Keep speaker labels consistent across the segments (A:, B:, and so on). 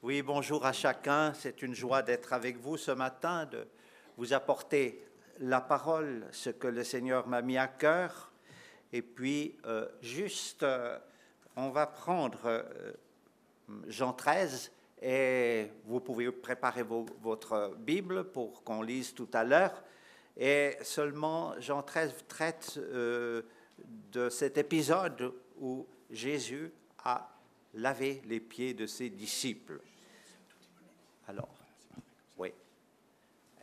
A: Oui, bonjour à chacun. C'est une joie d'être avec vous ce matin, de vous apporter la parole, ce que le Seigneur m'a mis à cœur. Et puis, euh, juste, euh, on va prendre euh, Jean 13 et vous pouvez préparer votre Bible pour qu'on lise tout à l'heure. Et seulement Jean 13 traite de cet épisode où Jésus a laver les pieds de ses disciples. Alors, oui.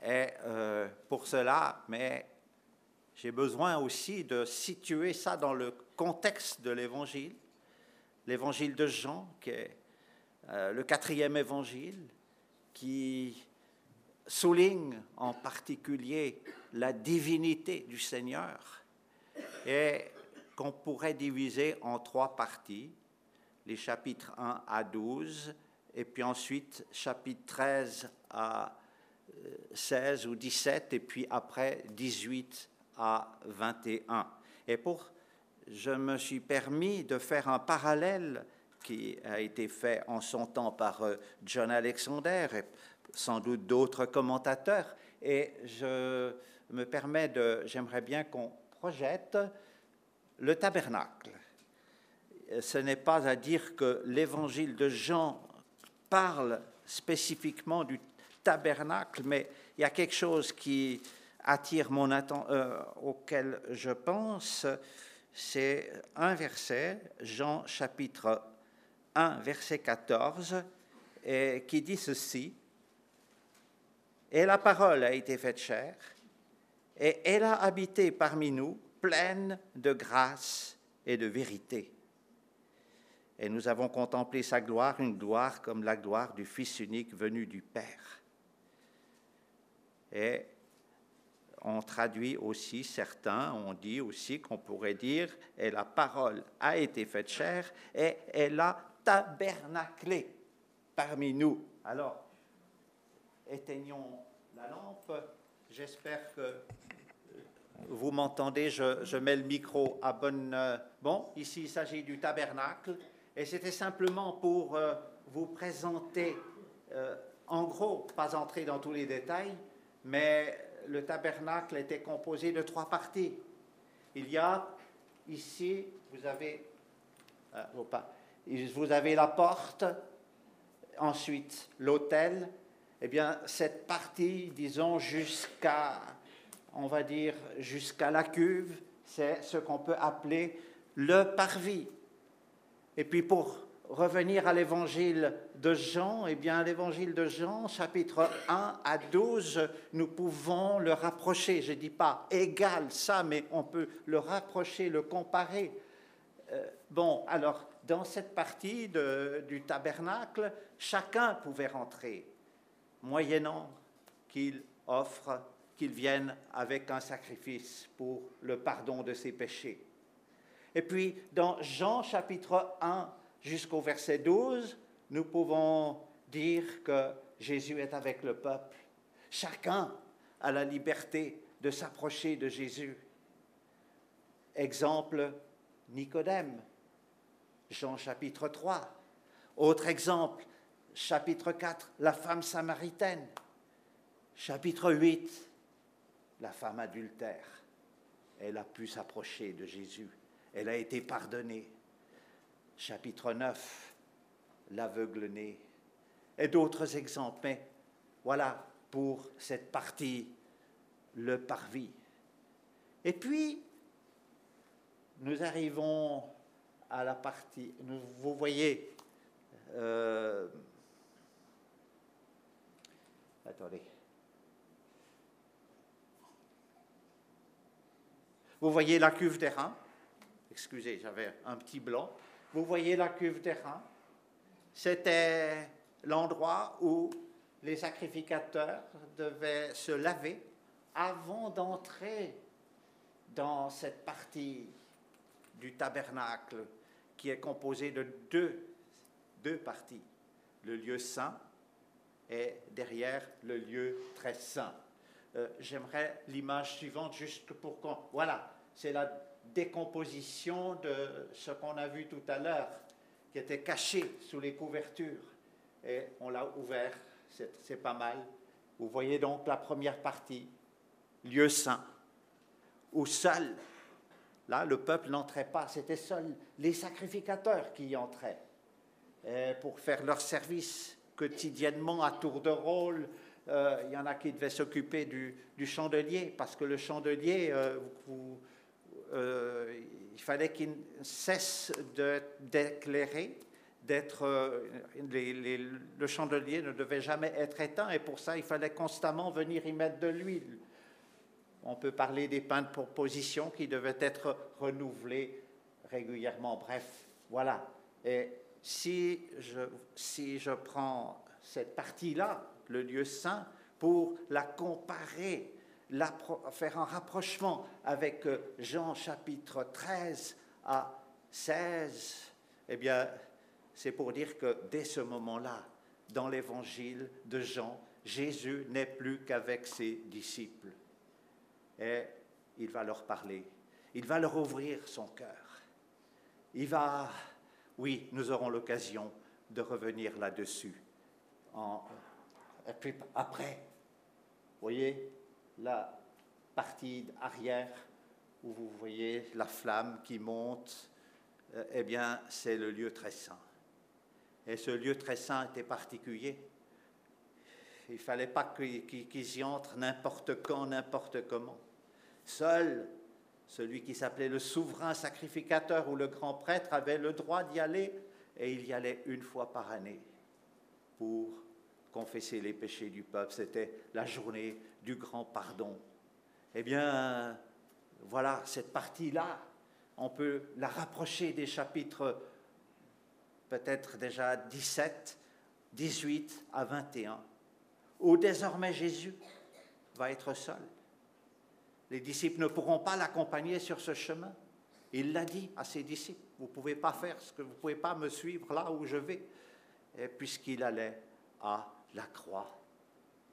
A: Et euh, pour cela, mais j'ai besoin aussi de situer ça dans le contexte de l'évangile, l'évangile de Jean, qui est euh, le quatrième évangile, qui souligne en particulier la divinité du Seigneur et qu'on pourrait diviser en trois parties les chapitres 1 à 12, et puis ensuite chapitre 13 à 16 euh, ou 17, et puis après 18 à 21. Et pour, je me suis permis de faire un parallèle qui a été fait en son temps par euh, John Alexander et sans doute d'autres commentateurs. Et je me permets de, j'aimerais bien qu'on projette le tabernacle ce n'est pas à dire que l'évangile de Jean parle spécifiquement du tabernacle, mais il y a quelque chose qui attire mon attention, euh, auquel je pense, c'est un verset, Jean chapitre 1, verset 14, et qui dit ceci, Et la parole a été faite chair, et elle a habité parmi nous, pleine de grâce et de vérité et nous avons contemplé sa gloire, une gloire comme la gloire du Fils unique venu du Père. Et on traduit aussi, certains on dit aussi qu'on pourrait dire, et la parole a été faite chair, et elle a tabernaclé parmi nous. Alors, éteignons la lampe. J'espère que vous m'entendez, je, je, mets le micro à bonne... Euh, bon, ici il s'agit du tabernacle. Et c'était simplement pour euh, vous présenter, euh, en gros, pas entrer dans tous les détails, mais le tabernacle était composé de trois parties. Il y a ici, vous avez, euh, vous avez la porte, ensuite l'autel. Eh bien, cette partie, disons, jusqu'à, on va dire, jusqu'à la cuve, c'est ce qu'on peut appeler le parvis. Et puis pour revenir à l'évangile de Jean, eh bien l'évangile de Jean, chapitre 1 à 12, nous pouvons le rapprocher. Je ne dis pas égal ça, mais on peut le rapprocher, le comparer. Euh, bon, alors dans cette partie du tabernacle, chacun pouvait rentrer, moyennant qu'il offre, qu'il vienne avec un sacrifice pour le pardon de ses péchés. Et puis, dans Jean chapitre 1 jusqu'au verset 12, nous pouvons dire que Jésus est avec le peuple. Chacun a la liberté de s'approcher de Jésus. Exemple, Nicodème, Jean chapitre 3. Autre exemple, chapitre 4, la femme samaritaine. Chapitre 8, la femme adultère. Elle a pu s'approcher de Jésus elle a été pardonnée. Chapitre 9, l'aveugle-né. Et d'autres exemples. Mais voilà pour cette partie, le parvis. Et puis, nous arrivons à la partie, vous voyez, euh, attendez, vous voyez la cuve des reins, excusez, j'avais un petit blanc. Vous voyez la cuve des reins C'était l'endroit où les sacrificateurs devaient se laver avant d'entrer dans cette partie du tabernacle qui est composée de deux, deux parties, le lieu saint et derrière le lieu très saint. Euh, j'aimerais l'image suivante juste pour qu'on... Voilà, c'est la décomposition de ce qu'on a vu tout à l'heure, qui était caché sous les couvertures. et on l'a ouvert, c'est pas mal. Vous voyez donc la première partie, lieu saint, où seul, là le peuple n'entrait pas, c'était seuls les sacrificateurs qui y entraient pour faire leur service quotidiennement à tour de rôle. Euh, il y en a qui devaient s'occuper du, chandelier, parce que le chandelier, euh, euh, il fallait qu'il cesse d'éclairer, d'être, le chandelier ne devait jamais être éteint, et pour ça, il fallait constamment venir y mettre de l'huile. On peut parler des pains de proposition qui devaient être renouvelés régulièrement. Bref, voilà. Et si je, si je prends cette partie-là, le lieu saint, pour la comparer, faire un rapprochement avec euh, Jean chapitre 13 à 16, eh bien, c'est pour dire que dès ce moment-là, dans l'évangile de Jean, Jésus n'est plus qu'avec ses disciples. Et il va leur parler. Il va leur ouvrir son cœur. Il va oui, nous aurons l'occasion de revenir là-dessus. Et puis après, voyez? La partie arrière où vous voyez la flamme qui monte, euh, eh bien, c'est le lieu très saint. Et ce lieu très saint était particulier. Il ne fallait pas qu'ils y entrent n'importe quand, n'importe comment. Seul celui qui s'appelait le souverain sacrificateur ou le grand prêtre avait le droit d'y aller et il y allait une fois par année pour confesser les péchés du peuple. C'était la journée du grand pardon. Eh bien, voilà, cette partie-là, on peut la rapprocher des chapitres peut-être déjà 17, 18 à 21, où désormais Jésus va être seul. Les disciples ne pourront pas l'accompagner sur ce chemin. Il l'a dit à ses disciples, vous ne pouvez pas faire ce que vous ne pouvez pas me suivre là où je vais, puisqu'il allait à la croix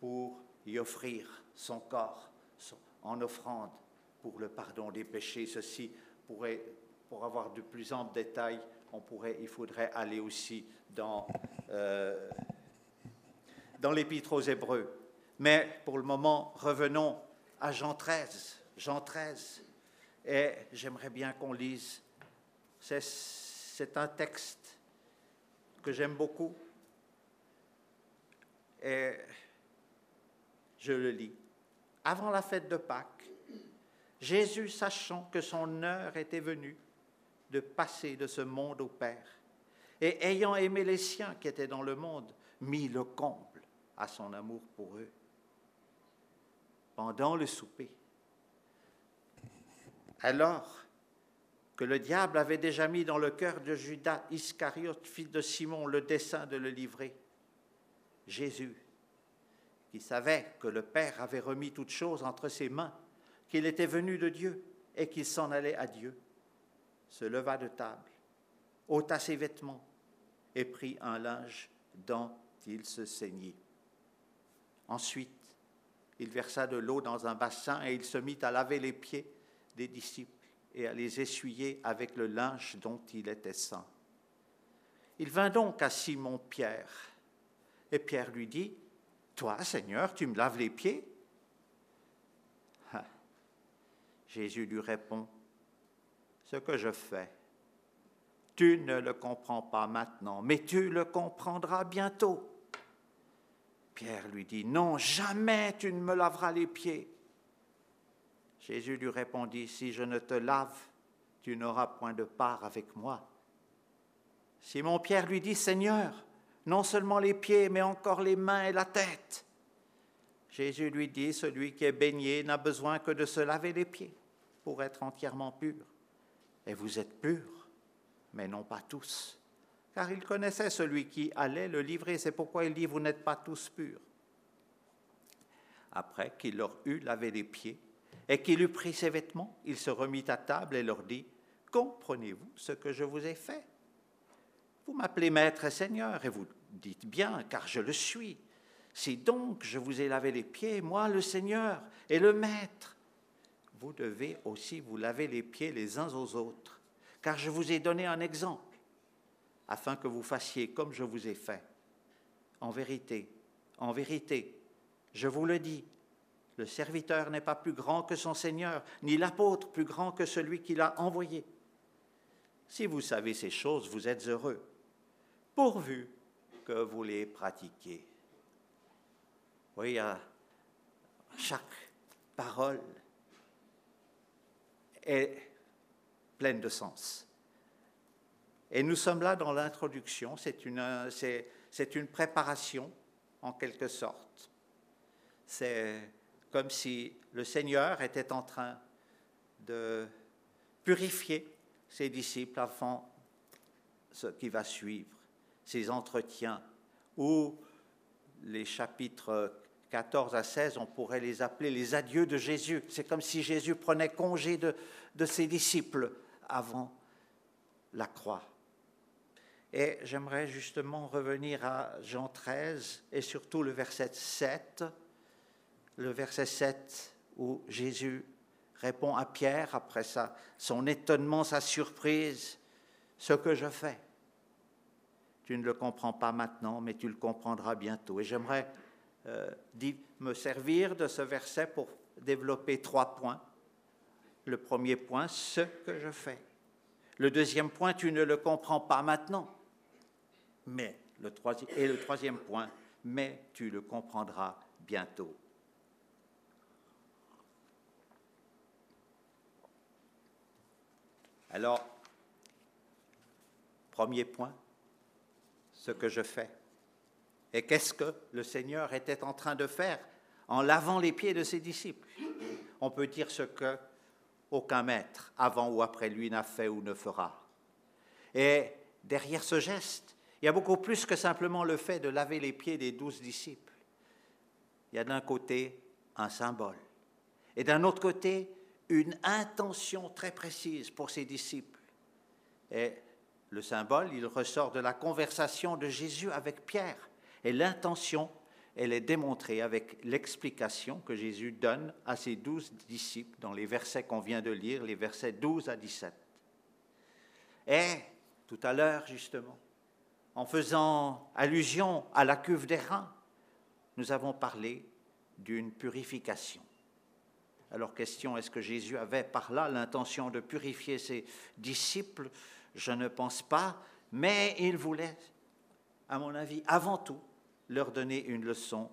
A: pour y offrir son corps en offrande pour le pardon des péchés. Ceci pourrait, pour avoir de plus amples détails, on pourrait, il faudrait aller aussi dans, euh, dans l'Épître aux Hébreux. Mais pour le moment, revenons à Jean 13. Jean 13. Et j'aimerais bien qu'on lise. C'est un texte que j'aime beaucoup. Et je le lis. Avant la fête de Pâques, Jésus, sachant que son heure était venue de passer de ce monde au Père, et ayant aimé les siens qui étaient dans le monde, mit le comble à son amour pour eux pendant le souper. Alors que le diable avait déjà mis dans le cœur de Judas Iscariote, fils de Simon, le dessein de le livrer, Jésus, qui savait que le Père avait remis toutes choses entre ses mains, qu'il était venu de Dieu et qu'il s'en allait à Dieu, se leva de table, ôta ses vêtements et prit un linge dont il se saignit. Ensuite, il versa de l'eau dans un bassin et il se mit à laver les pieds des disciples et à les essuyer avec le linge dont il était saint. Il vint donc à Simon Pierre, et Pierre lui dit, Toi, Seigneur, tu me laves les pieds ah. Jésus lui répond, Ce que je fais, tu ne le comprends pas maintenant, mais tu le comprendras bientôt. Pierre lui dit, Non, jamais tu ne me laveras les pieds. Jésus lui répondit, Si je ne te lave, tu n'auras point de part avec moi. Simon Pierre lui dit, Seigneur, non seulement les pieds, mais encore les mains et la tête. Jésus lui dit, Celui qui est baigné n'a besoin que de se laver les pieds pour être entièrement pur. Et vous êtes purs, mais non pas tous car il connaissait celui qui allait le livrer. C'est pourquoi il dit, vous n'êtes pas tous purs. Après qu'il leur eut lavé les pieds et qu'il eut pris ses vêtements, il se remit à table et leur dit, comprenez-vous ce que je vous ai fait? Vous m'appelez maître et seigneur et vous dites bien, car je le suis. Si donc je vous ai lavé les pieds, moi le Seigneur et le Maître, vous devez aussi vous laver les pieds les uns aux autres, car je vous ai donné un exemple afin que vous fassiez comme je vous ai fait. en vérité, en vérité, je vous le dis, le serviteur n'est pas plus grand que son Seigneur, ni l'apôtre plus grand que celui qui l'a envoyé. Si vous savez ces choses, vous êtes heureux, pourvu que vous les pratiquiez. Oui, chaque parole est pleine de sens. Et nous sommes là dans l'introduction, c'est une préparation en quelque sorte. C'est comme si le Seigneur était en train de purifier ses disciples avant ce qui va suivre, ses entretiens, ou les chapitres 14 à 16, on pourrait les appeler les adieux de Jésus. C'est comme si Jésus prenait congé de, de ses disciples avant la croix. Et j'aimerais justement revenir à Jean 13 et surtout le verset 7, le verset 7 où Jésus répond à Pierre après ça, son étonnement, sa surprise, ce que je fais. Tu ne le comprends pas maintenant, mais tu le comprendras bientôt. Et j'aimerais euh, me servir de ce verset pour développer trois points. Le premier point, ce que je fais. Le deuxième point, tu ne le comprends pas maintenant mais le et le troisième point, mais tu le comprendras bientôt. Alors, premier point, ce que je fais. Et qu'est-ce que le Seigneur était en train de faire en lavant les pieds de ses disciples? On peut dire ce que aucun maître, avant ou après lui, n'a fait ou ne fera. Et derrière ce geste, il y a beaucoup plus que simplement le fait de laver les pieds des douze disciples. Il y a d'un côté un symbole et d'un autre côté une intention très précise pour ses disciples. Et le symbole, il ressort de la conversation de Jésus avec Pierre. Et l'intention, elle est démontrée avec l'explication que Jésus donne à ses douze disciples dans les versets qu'on vient de lire, les versets 12 à 17. Et tout à l'heure, justement, en faisant allusion à la cuve des nous avons parlé d'une purification. Alors question, est-ce que Jésus avait par là l'intention de purifier ses disciples Je ne pense pas, mais il voulait, à mon avis, avant tout, leur donner une leçon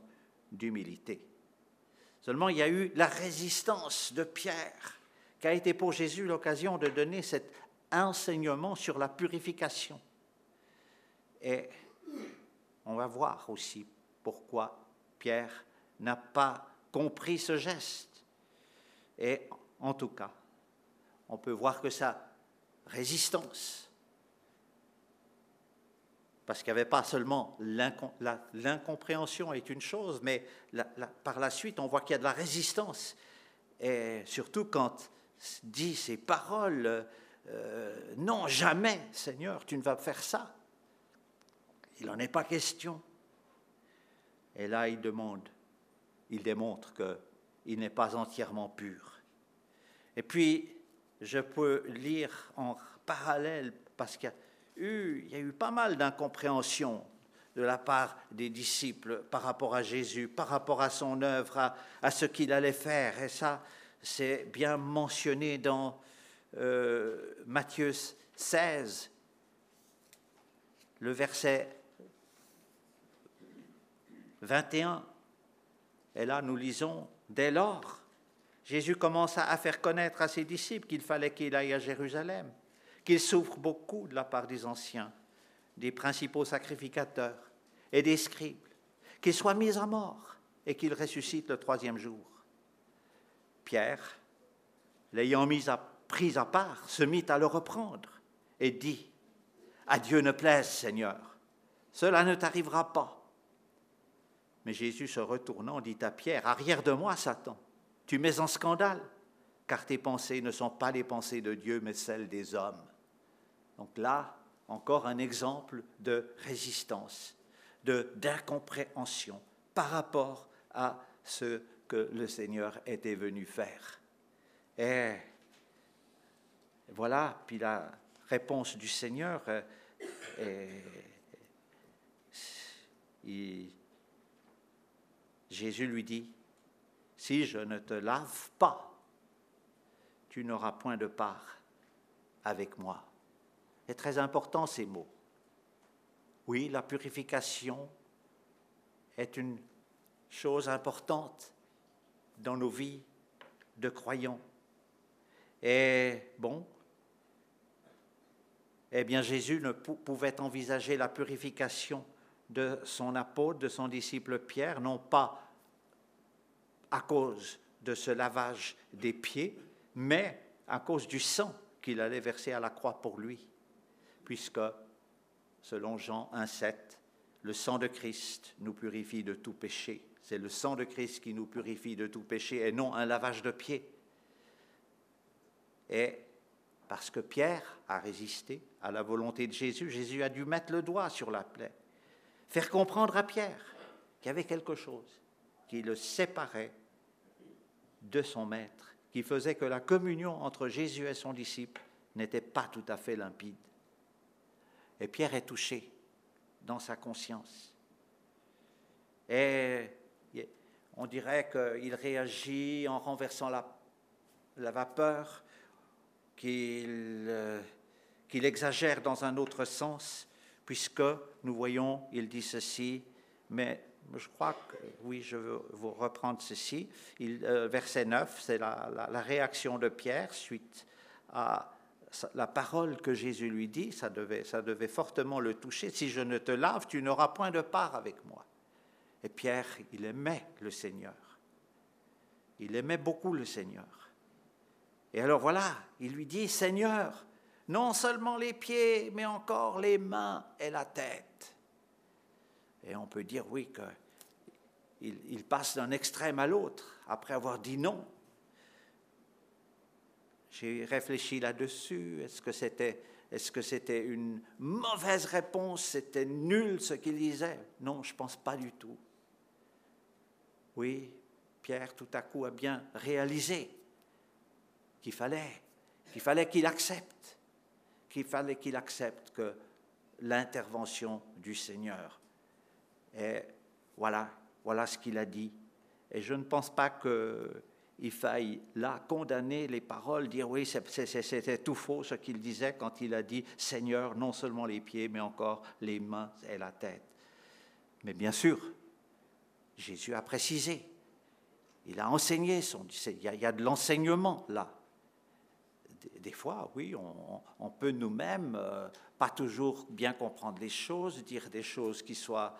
A: d'humilité. Seulement, il y a eu la résistance de Pierre, qui a été pour Jésus l'occasion de donner cet enseignement sur la purification. Et on va voir aussi pourquoi Pierre n'a pas compris ce geste. Et en tout cas, on peut voir que sa résistance, parce qu'il n'y avait pas seulement l'incompréhension est une chose, mais par la suite, on voit qu'il y a de la résistance. Et surtout quand dit ces paroles, euh, non, jamais, Seigneur, tu ne vas faire ça. Il n'en est pas question. Et là, il demande, il démontre qu'il n'est pas entièrement pur. Et puis, je peux lire en parallèle, parce qu'il y a eu, pas mal d'incompréhension de la part des disciples par rapport à Jésus, par rapport à son œuvre, à, ce qu'il allait faire. Et ça, c'est bien mentionné dans euh, Matthieu 16, le verset 21. Et là, nous lisons, dès lors, Jésus commença à faire connaître à ses disciples qu'il fallait qu'il aille à Jérusalem, qu'il souffre beaucoup de la part des anciens, des principaux sacrificateurs et des scribes, qu'il soit mis à mort et qu'il ressuscite le troisième jour. Pierre, l'ayant mis à, pris à part, se mit à le reprendre et dit, À Dieu ne plaise, Seigneur, cela ne t'arrivera pas. Mais Jésus se retournant dit à Pierre, Arrière de moi, Satan, tu mets en scandale, car tes pensées ne sont pas les pensées de Dieu, mais celles des hommes. Donc là, encore un exemple de résistance, de d'incompréhension par rapport à ce que le Seigneur était venu faire. Et voilà, puis la réponse du Seigneur, euh, Jésus lui dit, si je ne te lave pas, tu n'auras point de part avec moi. C'est très important ces mots. Oui, la purification est une chose importante dans nos vies de croyants. Et bon, eh bien Jésus ne pouvait envisager la purification de son apôtre, de son disciple Pierre, non pas à cause de ce lavage des pieds, mais à cause du sang qu'il allait verser à la croix pour lui, puisque, selon Jean 1,7, le sang de Christ nous purifie de tout péché. C'est le sang de Christ qui nous purifie de tout péché et non un lavage de pieds. Et parce que Pierre a résisté à la volonté de Jésus, Jésus a dû mettre le doigt sur la plaie, faire comprendre à Pierre qu'il y avait quelque chose qui le séparait de son maître, qui faisait que la communion entre Jésus et son disciple n'était pas tout à fait limpide. Et Pierre est touché dans sa conscience. Et on dirait qu'il réagit en renversant la, la vapeur, euh, qu'il exagère dans un autre sens, puisque nous voyons, il dit ceci, mais je crois que, oui, je veux vous reprendre ceci. Euh, verset 9, c'est la, la, réaction de Pierre suite à la parole que Jésus lui dit, ça devait, ça devait fortement le toucher. Si je ne te lave, tu n'auras point de part avec moi. Et Pierre, il aimait le Seigneur. Il aimait beaucoup le Seigneur. Et alors voilà, il lui dit, Seigneur, non seulement les pieds, mais encore les mains et la tête. Et on peut dire, oui, qu'il il passe d'un extrême à l'autre après avoir dit non. J'ai réfléchi là-dessus. Est-ce que c'était c'était une mauvaise réponse? C'était nul ce qu'il disait? Non, je ne pense pas du tout. Oui, Pierre tout à coup a bien réalisé qu'il fallait, qu'il fallait qu'il accepte, qu'il fallait qu'il accepte que l'intervention du Seigneur. Et voilà, voilà ce qu'il a dit. Et je ne pense pas qu'il faille là condamner les paroles, dire oui, c'était tout faux ce qu'il disait quand il a dit Seigneur, non seulement les pieds, mais encore les mains et la tête. Mais bien sûr, Jésus a précisé, il a enseigné, son, il y a de l'enseignement là des fois, oui, on, peut nous-mêmes euh, pas toujours bien comprendre les choses, dire des choses qui soient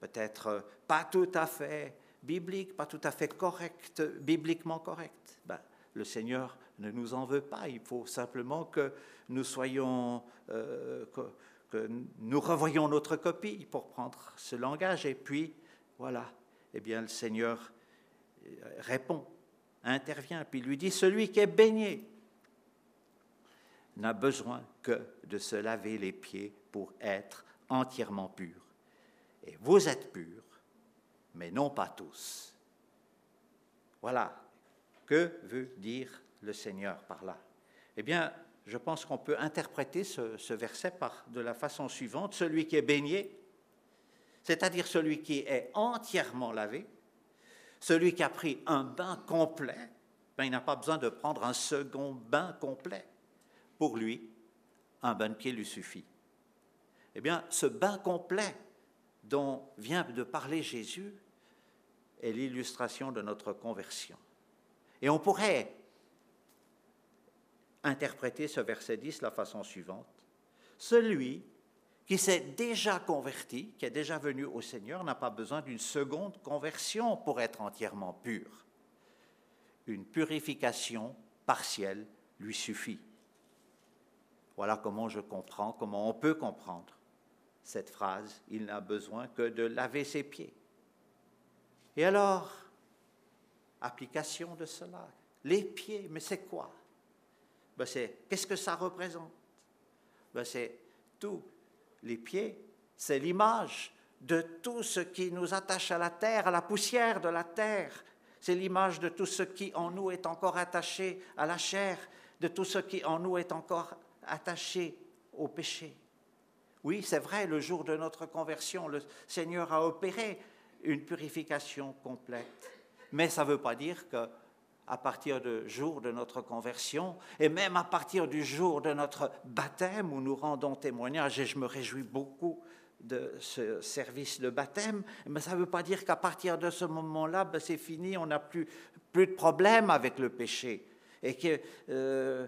A: peut-être euh, pas tout à fait bibliques, pas tout à fait correctes, bibliquement correctes. Ben, le Seigneur ne nous en veut pas. Il faut simplement que nous soyons, euh, que, nous revoyons notre copie pour prendre ce langage. Et puis, voilà, eh bien, le Seigneur répond, intervient, puis lui dit, celui qui est baigné n'a besoin que de se laver les pieds pour être entièrement pur. Et vous êtes purs, mais non pas tous. Voilà. Que veut dire le Seigneur par là? Eh bien, je pense qu'on peut interpréter ce, verset de la façon suivante. Celui qui est baigné, c'est-à-dire celui qui est entièrement lavé, celui qui a pris un bain complet, ben, il n'a pas besoin de prendre un second bain complet. Pour lui, un bain de pied lui suffit. Eh bien, ce bain complet dont vient de parler Jésus est l'illustration de notre conversion. Et on pourrait interpréter ce verset 10 de la façon suivante. Celui qui s'est déjà converti, qui est déjà venu au Seigneur, n'a pas besoin d'une seconde conversion pour être entièrement pur. Une purification partielle lui suffit. Voilà comment je comprends, comment on peut comprendre cette phrase. Il n'a besoin que de laver ses pieds. Et alors, application de cela. Les pieds, mais c'est quoi? Ben c'est, Qu'est-ce que ça représente? Ben C'est tout. Les pieds, c'est l'image de tout ce qui nous attache à la terre, à la poussière de la terre. C'est l'image de tout ce qui en nous est encore attaché à la chair, de tout ce qui en nous est encore attaché au péché. Oui, c'est vrai, le jour de notre conversion, le Seigneur a opéré une purification complète. Mais ça ne veut pas dire que à partir du jour de notre conversion, et même à partir du jour de notre baptême où nous rendons témoignage, et je me réjouis beaucoup de ce service de baptême, mais ça ne veut pas dire qu'à partir de ce moment-là, ben, c'est fini, on n'a plus, plus de problème avec le péché. Et que, euh,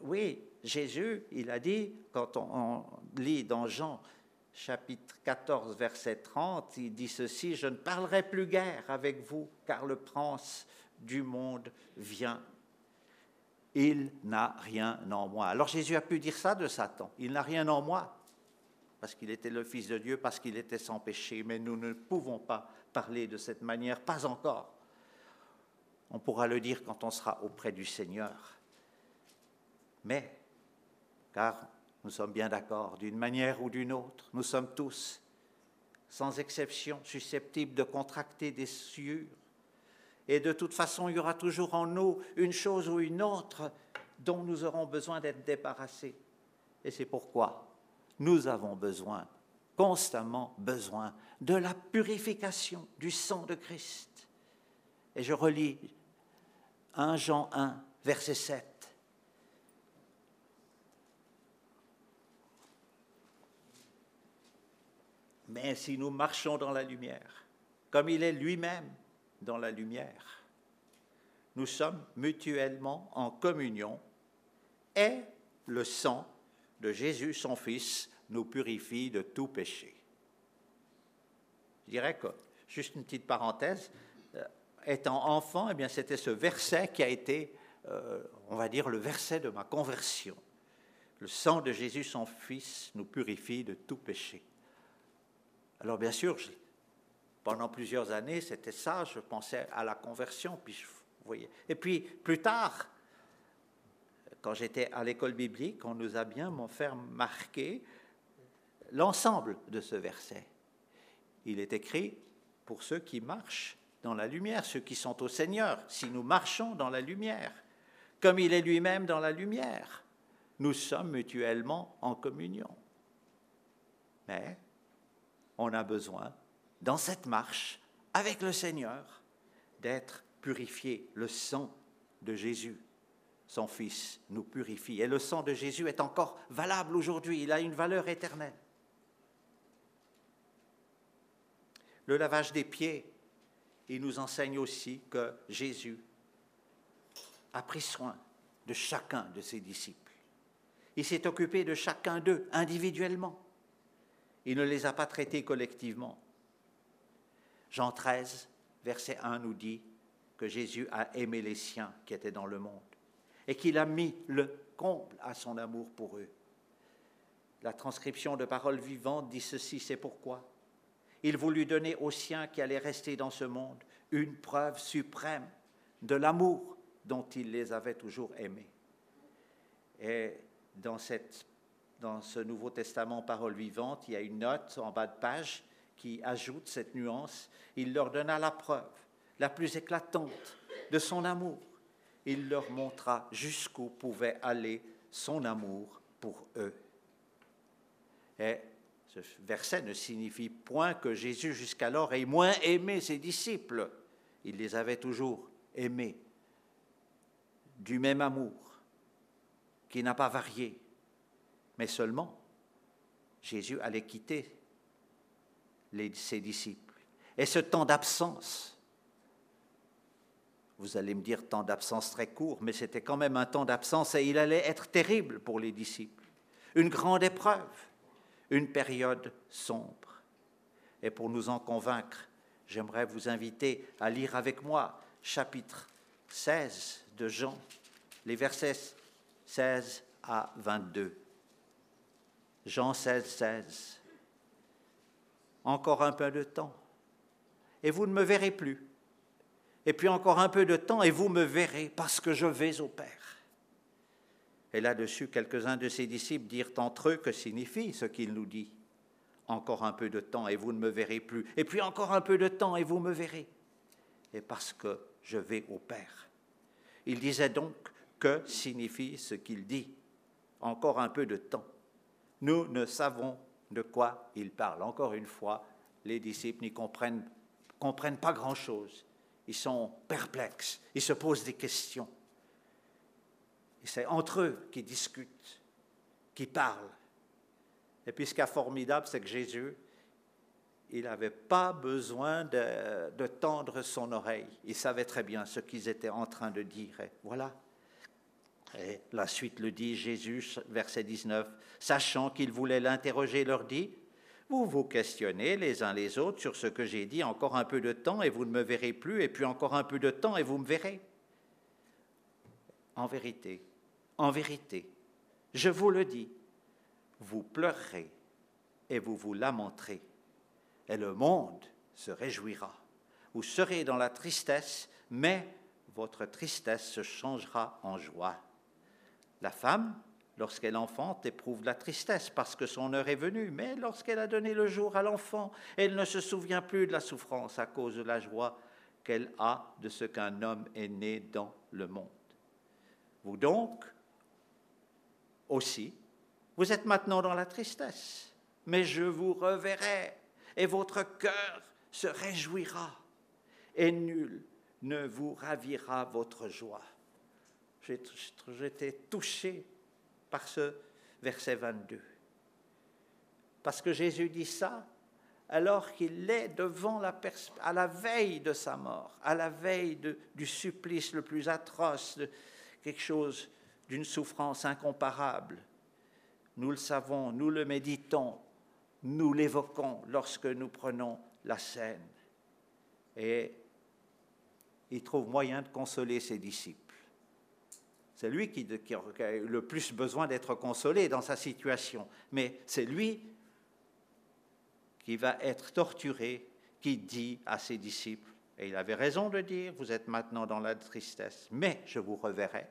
A: oui, Jésus, il a dit, quand on, lit dans Jean chapitre 14, verset 30, il dit ceci, je ne parlerai plus guère avec vous, car le prince du monde vient. Il n'a rien en moi. Alors Jésus a pu dire ça de Satan. Il n'a rien en moi, parce qu'il était le Fils de Dieu, parce qu'il était sans péché. Mais nous ne pouvons pas parler de cette manière, pas encore. On pourra le dire quand on sera auprès du Seigneur. Mais, car nous sommes bien d'accord, d'une manière ou d'une autre, nous sommes tous, sans exception, susceptibles de contracter des sueurs et de toute façon, il y aura toujours en nous une chose ou une autre dont nous aurons besoin d'être débarrassés. Et c'est pourquoi nous avons besoin, constamment besoin, de la purification du sang de Christ. Et je relis 1 Jean 1, verset 7. Mais si nous marchons dans la lumière, comme il est lui-même dans la lumière. Nous sommes mutuellement en communion et le sang de Jésus, son Fils, nous purifie de tout péché. Je dirais que, juste une petite parenthèse, euh, étant enfant, eh c'était ce verset qui a été, euh, on va dire, le verset de ma conversion. Le sang de Jésus, son Fils, nous purifie de tout péché. Alors, bien sûr, pendant plusieurs années, c'était ça, je pensais à la conversion, puis vous voyez. Et puis plus tard, quand j'étais à l'école biblique, on nous a bien fait marquer l'ensemble de ce verset. Il est écrit pour ceux qui marchent dans la lumière, ceux qui sont au Seigneur, si nous marchons dans la lumière, comme il est lui-même dans la lumière, nous sommes mutuellement en communion. Mais on a besoin dans cette marche avec le Seigneur, d'être purifié. Le sang de Jésus, son Fils, nous purifie. Et le sang de Jésus est encore valable aujourd'hui, il a une valeur éternelle. Le lavage des pieds, il nous enseigne aussi que Jésus a pris soin de chacun de ses disciples. Il s'est occupé de chacun d'eux individuellement. Il ne les a pas traités collectivement. Jean 13, verset 1 nous dit que Jésus a aimé les siens qui étaient dans le monde et qu'il a mis le comble à son amour pour eux. La transcription de paroles vivantes dit ceci, c'est pourquoi il voulut donner aux siens qui allaient rester dans ce monde une preuve suprême de l'amour dont il les avait toujours aimés. Et dans, cette, dans ce Nouveau Testament, paroles vivantes, il y a une note en bas de page qui ajoute cette nuance, il leur donna la preuve la plus éclatante de son amour. Il leur montra jusqu'où pouvait aller son amour pour eux. Et ce verset ne signifie point que Jésus jusqu'alors ait moins aimé ses disciples. Il les avait toujours aimés du même amour qui n'a pas varié. Mais seulement, Jésus allait quitter ses disciples. Et ce temps d'absence, vous allez me dire temps d'absence très court, mais c'était quand même un temps d'absence et il allait être terrible pour les disciples. Une grande épreuve, une période sombre. Et pour nous en convaincre, j'aimerais vous inviter à lire avec moi chapitre 16 de Jean, les versets 16 à 22. Jean 16, 16 encore un peu de temps, et vous ne me verrez plus. Et puis encore un peu de temps, et vous me verrez, parce que je vais au Père. Et là-dessus, quelques-uns de ses disciples dirent entre eux que signifie ce qu'il nous dit? Encore un peu de temps, et vous ne me verrez plus. Et puis encore un peu de temps, et vous me verrez. Et parce que je vais au Père. Il disait donc que signifie ce qu'il dit? Encore un peu de temps. Nous ne savons de quoi il parle. Encore une fois, les disciples n'y comprennent, pas grand-chose. Ils sont perplexes, ils se posent des questions. C'est entre eux qui discutent, qui parlent. Et puis ce qui est formidable, c'est que Jésus, il n'avait pas besoin de, tendre son oreille. Il savait très bien ce qu'ils étaient en train de dire. Voilà. Et la suite le dit, Jésus, verset 19, sachant qu'il voulait l'interroger, leur dit, vous vous questionnez les uns les autres sur ce que j'ai dit, encore un peu de temps et vous ne me verrez plus, et puis encore un peu de temps et vous me verrez. En vérité, en vérité, je vous le dis, vous pleurerez et vous vous lamenterez, et le monde se réjouira. Vous serez dans la tristesse, mais votre tristesse se changera en joie. La femme Lorsqu'elle enfante, éprouve la tristesse parce que son heure est venue, mais lorsqu'elle a donné le jour à l'enfant, elle ne se souvient plus de la souffrance à cause de la joie qu'elle a de ce qu'un homme est né dans le monde. Vous donc aussi, vous êtes maintenant dans la tristesse, mais je vous reverrai et votre cœur se réjouira et nul ne vous ravira votre joie. J'étais touché par ce verset 22. Parce que Jésus dit ça alors qu'il est devant la à la veille de sa mort, à la veille du supplice le plus atroce, quelque chose d'une souffrance incomparable. Nous le savons, nous le méditons, nous l'évoquons lorsque nous prenons la scène. Et il trouve moyen de consoler ses disciples. C'est lui qui, a eu le plus besoin d'être consolé dans sa situation. Mais c'est lui qui va être torturé, qui dit à ses disciples, et il avait raison de dire, vous êtes maintenant dans la tristesse, mais je vous reverrai.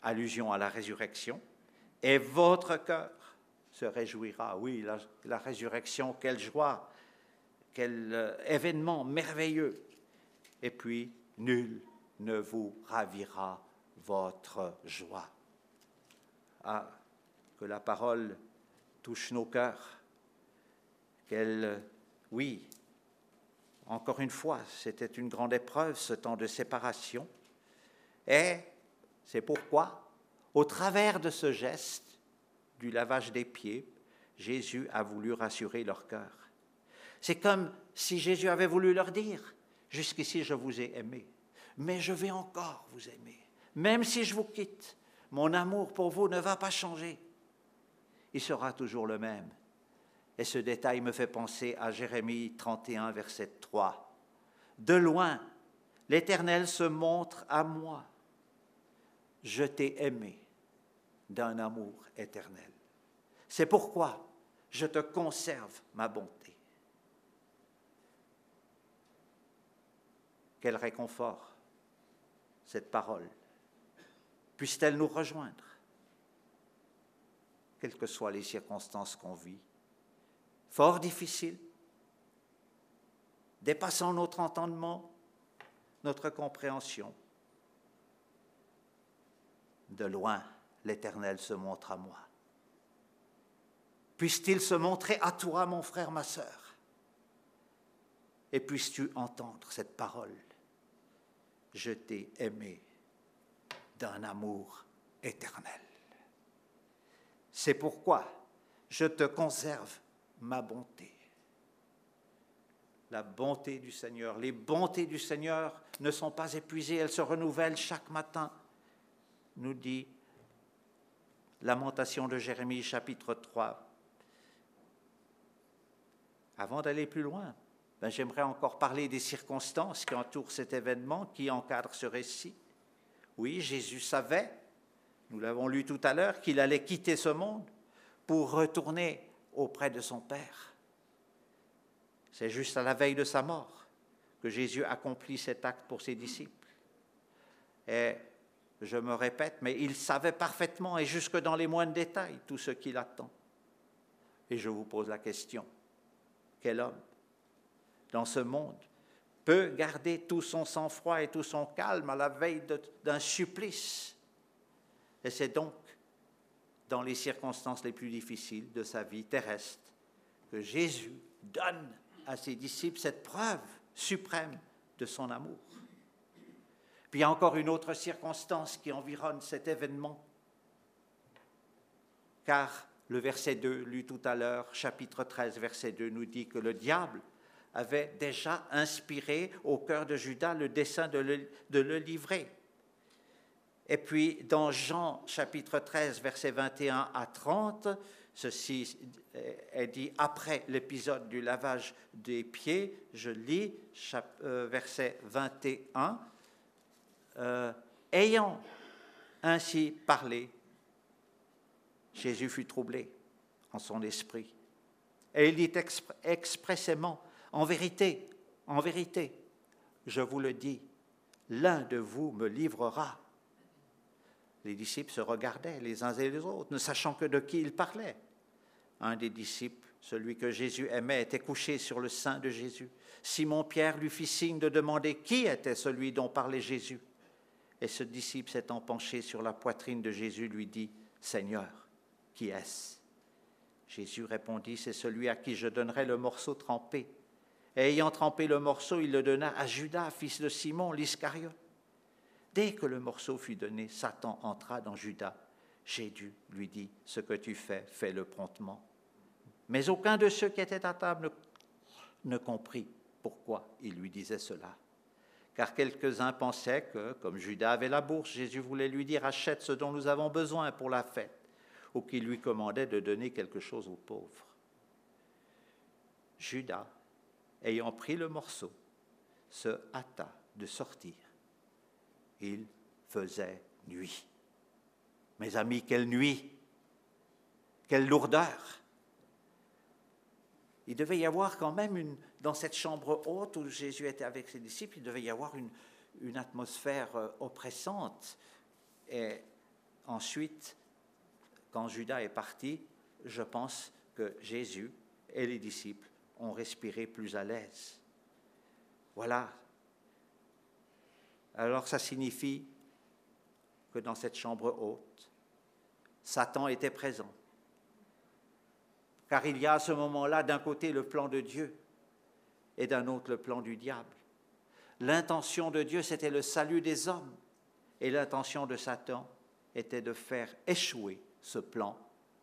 A: Allusion à la résurrection. Et votre cœur se réjouira. Oui, la, la résurrection, quelle joie, quel euh, événement merveilleux. Et puis, nul ne vous ravira votre joie. Ah, que la parole touche nos cœurs, qu'elle, oui, encore une fois, c'était une grande épreuve, ce temps de séparation, et c'est pourquoi, au travers de ce geste du lavage des pieds, Jésus a voulu rassurer leur cœur. C'est comme si Jésus avait voulu leur dire, jusqu'ici je vous ai aimé mais je vais encore vous aimer. Même si je vous quitte, mon amour pour vous ne va pas changer. Il sera toujours le même. Et ce détail me fait penser à Jérémie 31, verset 3. De loin, l'Éternel se montre à moi. Je t'ai aimé d'un amour éternel. C'est pourquoi je te conserve ma bonté. Quel réconfort cette parole. Puisse-t-elle nous rejoindre, quelles que soient les circonstances qu'on vit. Fort difficile, dépassant notre entendement, notre compréhension. De loin, l'Éternel se montre à moi. Puisse-t-il se montrer à toi, mon frère, ma sœur Et puisses-tu entendre cette parole je t'ai aimé d'un amour éternel. C'est pourquoi je te conserve ma bonté. La bonté du Seigneur, les bontés du Seigneur ne sont pas épuisées, elles se renouvellent chaque matin, nous dit Lamentation de Jérémie chapitre 3. Avant d'aller plus loin, ben, j'aimerais encore parler des circonstances qui entourent cet événement, qui encadrent ce récit. Oui, Jésus savait, nous l'avons lu tout à l'heure, qu'il allait quitter ce monde pour retourner auprès de son Père. C'est juste à la veille de sa mort que Jésus accomplit cet acte pour ses disciples. Et je me répète, mais il savait parfaitement et jusque dans les moindres détails tout ce qu'il attend. Et je vous pose la question, quel homme dans ce monde peut garder tout son sang-froid et tout son calme à la veille d'un supplice. Et c'est donc dans les circonstances les plus difficiles de sa vie terrestre, que Jésus donne à ses disciples cette preuve suprême de son amour. Puis il y a encore une autre circonstance qui environne cet événement, car le verset 2, lu tout à l'heure, chapitre 13, verset 2, nous dit que le diable avait déjà inspiré au cœur de Judas le dessein de le, livrer. Et puis dans Jean chapitre 13, verset 21 à 30, ceci est dit après l'épisode du lavage des pieds, je lis euh, verset 21, euh, ayant ainsi parlé, Jésus fut troublé en son esprit. Et il dit expressément, en vérité, en vérité, je vous le dis, l'un de vous me livrera. Les disciples se regardaient les uns et les autres, ne sachant que de qui ils parlaient. Un des disciples, celui que Jésus aimait, était couché sur le sein de Jésus. Simon-Pierre lui fit signe de demander qui était celui dont parlait Jésus. Et ce disciple s'étant penché sur la poitrine de Jésus lui dit, Seigneur, qui est-ce? Jésus répondit, C'est celui à qui je donnerai le morceau trempé. Et ayant trempé le morceau, il le donna à Judas, fils de Simon, l'Iscariote. Dès que le morceau fut donné, Satan entra dans Judas. Jésus lui dit, ce que tu fais, fais-le promptement. Mais aucun de ceux qui étaient à table ne, comprit pourquoi il lui disait cela. Car quelques-uns pensaient que, comme Judas avait la bourse, Jésus voulait lui dire, achète ce dont nous avons besoin pour la fête, ou qu'il lui commandait de donner quelque chose aux pauvres. Judas, ayant pris le morceau, se hâta de sortir il faisait nuit. Mes amis, quelle nuit, quelle lourdeur. Il devait y avoir quand même une, dans cette chambre haute où Jésus était avec ses disciples, il devait y avoir une, atmosphère euh, oppressante. Et ensuite, quand Judas est parti, je pense que Jésus et les disciples ont respiré plus à l'aise. Voilà alors ça signifie que dans cette chambre haute, Satan était présent. Car il y a à ce moment-là d'un côté le plan de Dieu et d'un autre le plan du diable. L'intention de Dieu, c'était le salut des hommes. Et l'intention de Satan était de faire échouer ce plan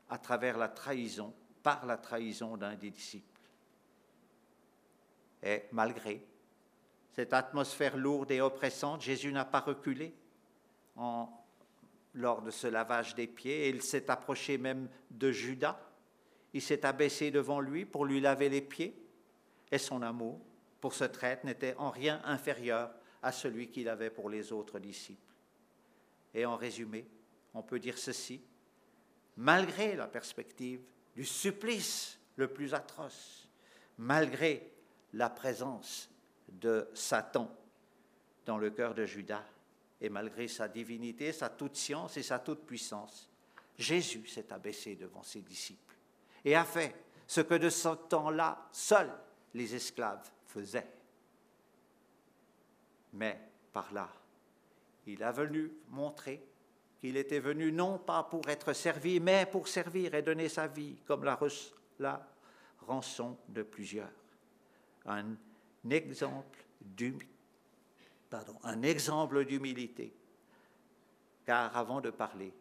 A: à travers la trahison, par la trahison d'un des disciples. Et malgré cette atmosphère lourde et oppressante, Jésus n'a pas reculé lors de ce lavage des pieds. il s'est approché même de Judas. Il s'est abaissé devant lui pour lui laver les pieds. Et son amour pour ce traître n'était en rien inférieur à celui qu'il avait pour les autres disciples. Et en résumé, on peut dire ceci, malgré la perspective du supplice le plus atroce, malgré la présence de Satan dans le cœur de Judas. Et malgré sa divinité, sa toute science et sa toute puissance, Jésus s'est abaissé devant ses disciples et a fait ce que de ce temps-là, seuls les esclaves faisaient. Mais par là, il a venu montrer qu'il était venu non pas pour être servi, mais pour servir et donner sa vie comme la, la rançon de plusieurs. Un exemple d'humilité. Car avant de parler,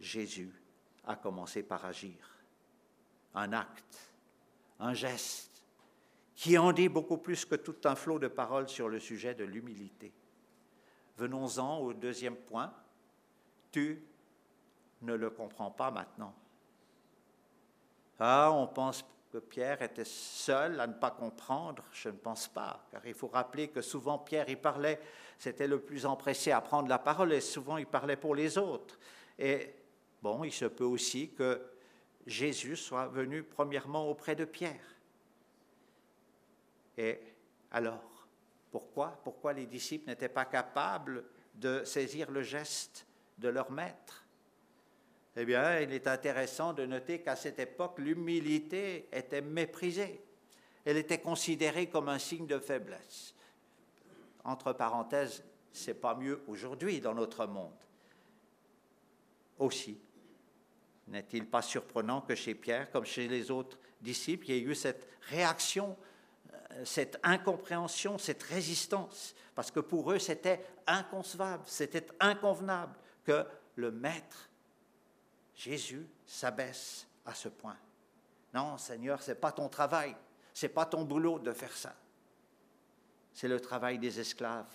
A: Jésus a commencé par agir. Un acte, un geste, qui en dit beaucoup plus que tout un flot de paroles sur le sujet de l'humilité. Venons-en au deuxième point. Tu ne le comprends pas maintenant. Ah, on pense que Pierre était seul à ne pas comprendre Je ne pense pas, car il faut rappeler que souvent Pierre, il parlait, c'était le plus empressé à prendre la parole, et souvent il parlait pour les autres. Et bon, il se peut aussi que Jésus soit venu premièrement auprès de Pierre. Et alors, pourquoi? Pourquoi les disciples n'étaient pas capables de saisir le geste de leur maître? Eh bien, il est intéressant de noter qu'à cette époque, l'humilité était méprisée. Elle était considérée comme un signe de faiblesse. Entre parenthèses, c'est pas mieux aujourd'hui dans notre monde. Aussi, N'est-il pas surprenant que chez Pierre, comme chez les autres disciples, il y ait eu cette réaction, euh, cette incompréhension, cette résistance? Parce que pour eux, c'était inconcevable, c'était inconvenable que le Maître, Jésus, s'abaisse à ce point. Non, Seigneur, ce n'est pas ton travail, ce n'est pas ton boulot de faire ça. C'est le travail des esclaves.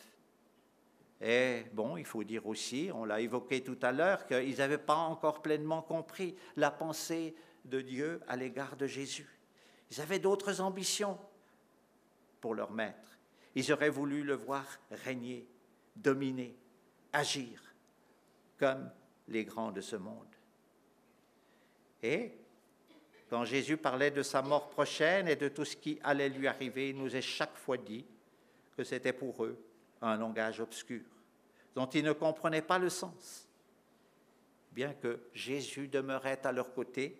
A: Et bon, il faut dire aussi, on l'a évoqué tout à l'heure, qu'ils n'avaient pas encore pleinement compris la pensée de Dieu à l'égard de Jésus. Ils avaient d'autres ambitions pour leur maître. Ils auraient voulu le voir régner, dominer, agir, comme les grands de ce monde. Et quand Jésus parlait de sa mort prochaine et de tout ce qui allait lui arriver, il nous est chaque fois dit que c'était pour eux un langage obscur dont ils ne comprenaient pas le sens, bien que Jésus demeurait à leur côté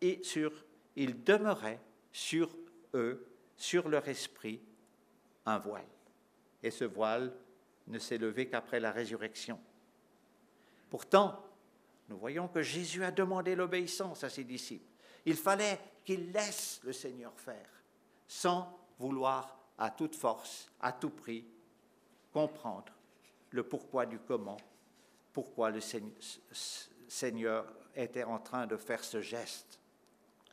A: et sur, il demeurait sur eux, sur leur esprit, un voile. Et ce voile ne s'est levé qu'après la résurrection. Pourtant, nous voyons que Jésus a demandé l'obéissance à ses disciples. Il fallait qu'ils laissent le Seigneur faire, sans vouloir à toute force, à tout prix, comprendre le pourquoi du comment, pourquoi le Seigneur était en train de faire ce geste,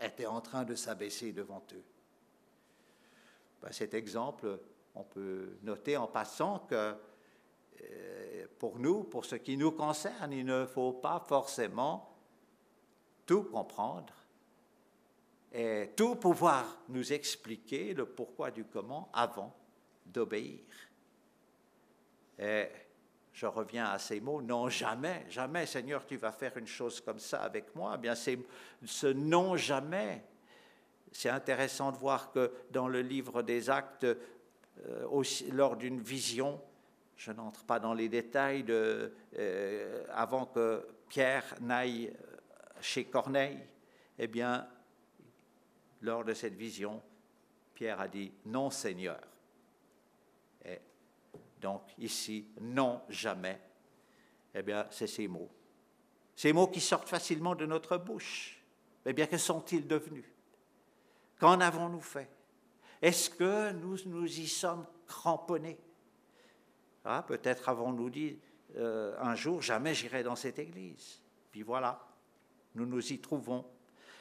A: était en train de s'abaisser devant eux. Cet exemple, on peut noter en passant que pour nous, pour ce qui nous concerne, il ne faut pas forcément tout comprendre et tout pouvoir nous expliquer le pourquoi du comment avant d'obéir. Et je reviens à ces mots, non jamais, jamais Seigneur, tu vas faire une chose comme ça avec moi. Eh bien, ce non jamais. C'est intéressant de voir que dans le livre des actes, euh, lors d'une vision, je n'entre pas dans les détails, de, euh, avant que Pierre n'aille chez Corneille, eh bien, lors de cette vision, Pierre a dit, non Seigneur. Donc ici, non, jamais. Eh bien, c'est ces mots. Ces mots qui sortent facilement de notre bouche. Eh bien, que sont-ils devenus? Qu'en avons-nous fait? Est-ce que nous nous y sommes cramponnés? Ah, Peut-être avons-nous dit euh, un jour, jamais j'irai dans cette église. Puis voilà, nous nous y trouvons.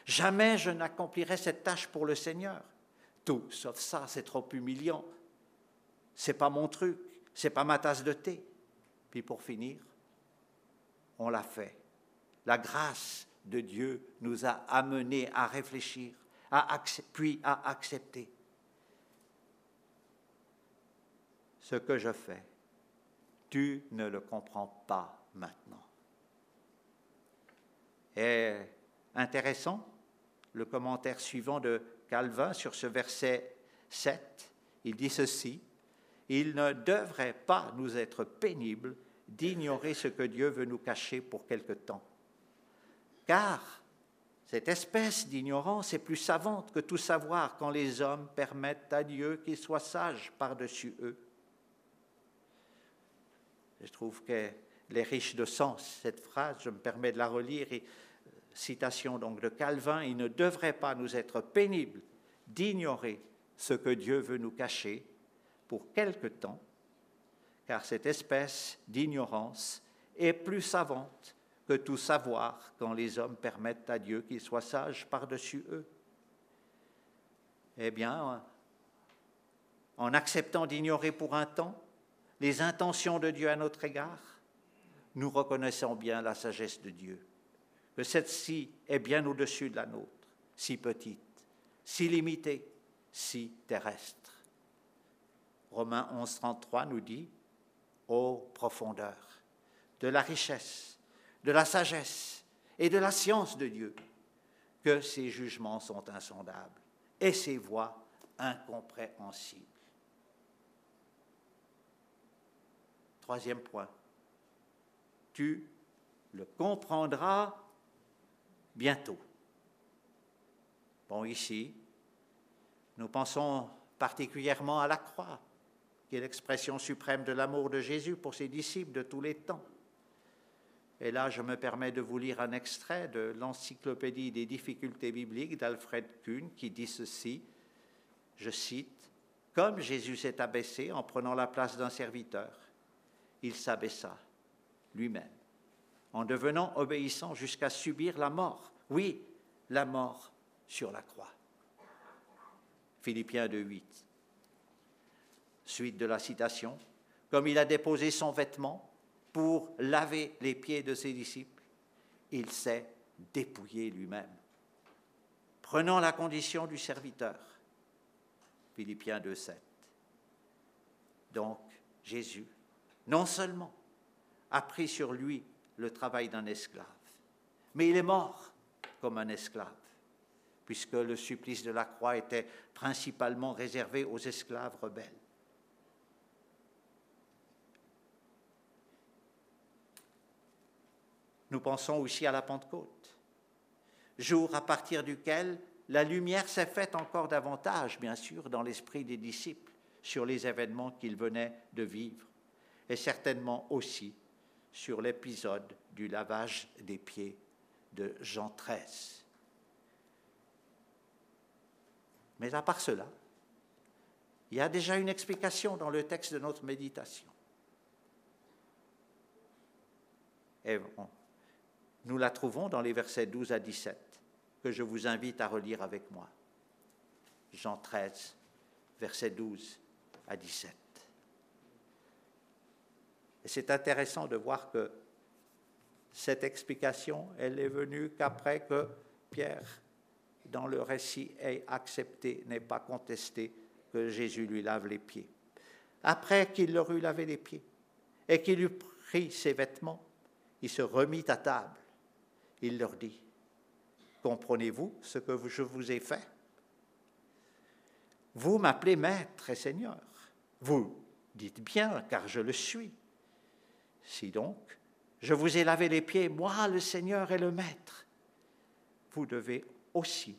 A: Jamais je n'accomplirai cette tâche pour le Seigneur. Tout sauf ça, c'est trop humiliant. C'est pas mon truc c'est pas ma tasse de thé. Puis pour finir, on l'a fait. La grâce de Dieu nous a amenés à réfléchir, puis à accepter. Ce que je fais, tu ne le comprends pas maintenant. Et intéressant, le commentaire suivant de Calvin sur ce verset 7, il dit ceci, il ne devrait pas nous être pénible d'ignorer ce que Dieu veut nous cacher pour quelque temps. Car cette espèce d'ignorance est plus savante que tout savoir quand les hommes permettent à Dieu qu'il soit sage par-dessus eux. Je trouve qu'elle est riche de sens, cette phrase, je me permets de la relire, et, euh, citation donc de Calvin, il ne devrait pas nous être pénible d'ignorer ce que Dieu veut nous cacher pour quelque temps, car cette espèce d'ignorance est plus savante que tout savoir quand les hommes permettent à Dieu qu'il soit sage par-dessus eux. Eh bien, en acceptant d'ignorer pour un temps les intentions de Dieu à notre égard, nous reconnaissons bien la sagesse de Dieu, que cette-ci est bien au-dessus de la nôtre, si petite, si limitée, si terrestre. Romains 11, 33 nous dit, ô profondeur de la richesse, de la sagesse et de la science de Dieu, que ses jugements sont insondables et ses voies incompréhensibles. Troisième point, tu le comprendras bientôt. Bon, ici, nous pensons particulièrement à la croix qui est l'expression suprême de l'amour de Jésus pour ses disciples de tous les temps. Et là, je me permets de vous lire un extrait de l'Encyclopédie des difficultés bibliques d'Alfred Kuhn qui dit ceci, je cite, Comme Jésus s'est abaissé en prenant la place d'un serviteur, il s'abaissa lui-même, en devenant obéissant jusqu'à subir la mort. Oui, la mort sur la croix. Philippiens 2.8. Suite de la citation, comme il a déposé son vêtement pour laver les pieds de ses disciples, il s'est dépouillé lui-même, prenant la condition du serviteur. Philippiens 2.7. Donc, Jésus, non seulement a pris sur lui le travail d'un esclave, mais il est mort comme un esclave, puisque le supplice de la croix était principalement réservé aux esclaves rebelles. Nous pensons aussi à la Pentecôte, jour à partir duquel la lumière s'est faite encore davantage, bien sûr, dans l'esprit des disciples sur les événements qu'ils venaient de vivre, et certainement aussi sur l'épisode du lavage des pieds de Jean XIII. Mais à part cela, il y a déjà une explication dans le texte de notre méditation. Et nous la trouvons dans les versets 12 à 17, que je vous invite à relire avec moi. Jean 13, versets 12 à 17. C'est intéressant de voir que cette explication, elle est venue qu'après que Pierre, dans le récit, ait accepté, n'ait pas contesté que Jésus lui lave les pieds. Après qu'il leur eut lavé les pieds et qu'il eut pris ses vêtements, il se remit à table. Il leur dit, comprenez-vous ce que je vous ai fait? Vous m'appelez maître et seigneur. Vous dites bien, car je le suis. Si donc je vous ai lavé les pieds, moi le Seigneur et le Maître, vous devez aussi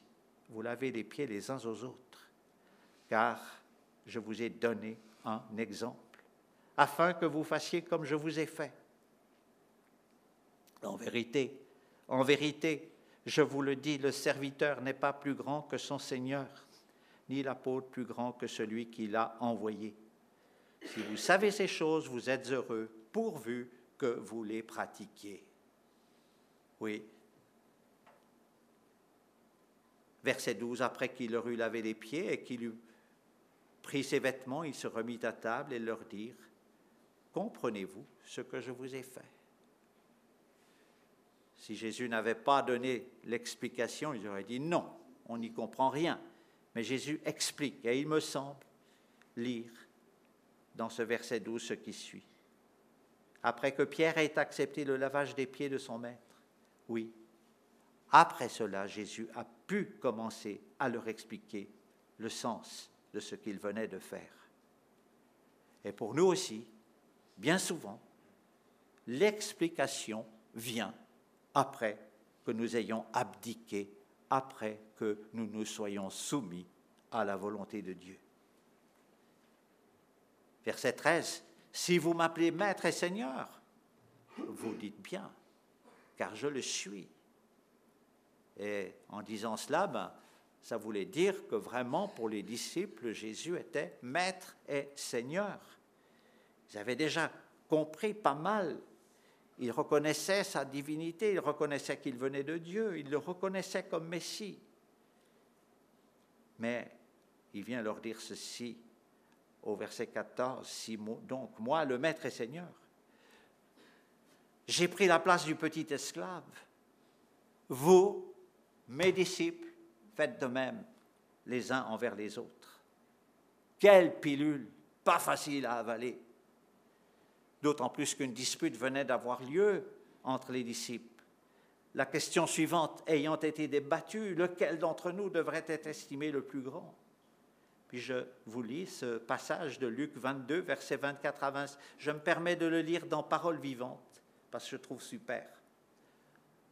A: vous laver les pieds les uns aux autres, car je vous ai donné un exemple, afin que vous fassiez comme je vous ai fait. En vérité, en vérité, je vous le dis, le serviteur n'est pas plus grand que son Seigneur, ni l'apôtre plus grand que celui qui l'a envoyé. Si vous savez ces choses, vous êtes heureux, pourvu que vous les pratiquiez. Oui. Verset 12, après qu'il leur eut lavé les pieds et qu'il eut pris ses vêtements, il se remit à table et leur dit, comprenez-vous ce que je vous ai fait Si Jésus n'avait pas donné l'explication, il aurait dit non, on n'y comprend rien. Mais Jésus explique, et il me semble lire dans ce verset 12 ce qui suit après que Pierre ait accepté le lavage des pieds de son maître. Oui, après cela, Jésus a pu commencer à leur expliquer le sens de ce qu'il venait de faire. Et pour nous aussi, bien souvent, l'explication vient après que nous ayons abdiqué, après que nous nous soyons soumis à la volonté de Dieu. Verset 13, si vous m'appelez maître et seigneur, vous dites bien, car je le suis. Et en disant cela, ben, ça voulait dire que vraiment pour les disciples, Jésus était maître et seigneur. Ils avaient déjà compris pas mal. Ils reconnaissaient sa divinité, ils reconnaissaient qu'il venait de Dieu, ils le reconnaissaient comme Messie. Mais il vient leur dire ceci, au verset 14, si, donc moi, le maître et seigneur, j'ai pris la place du petit esclave. Vous, mes disciples, faites de même les uns envers les autres. Quelle pilule, pas facile à avaler. D'autant plus qu'une dispute venait d'avoir lieu entre les disciples. La question suivante ayant été débattue, lequel d'entre nous devrait être estimé le plus grand? Puis je vous lis ce passage de Luc 22, versets 24 à 20. Je me permets de le lire dans Parole vivante, parce que je trouve super.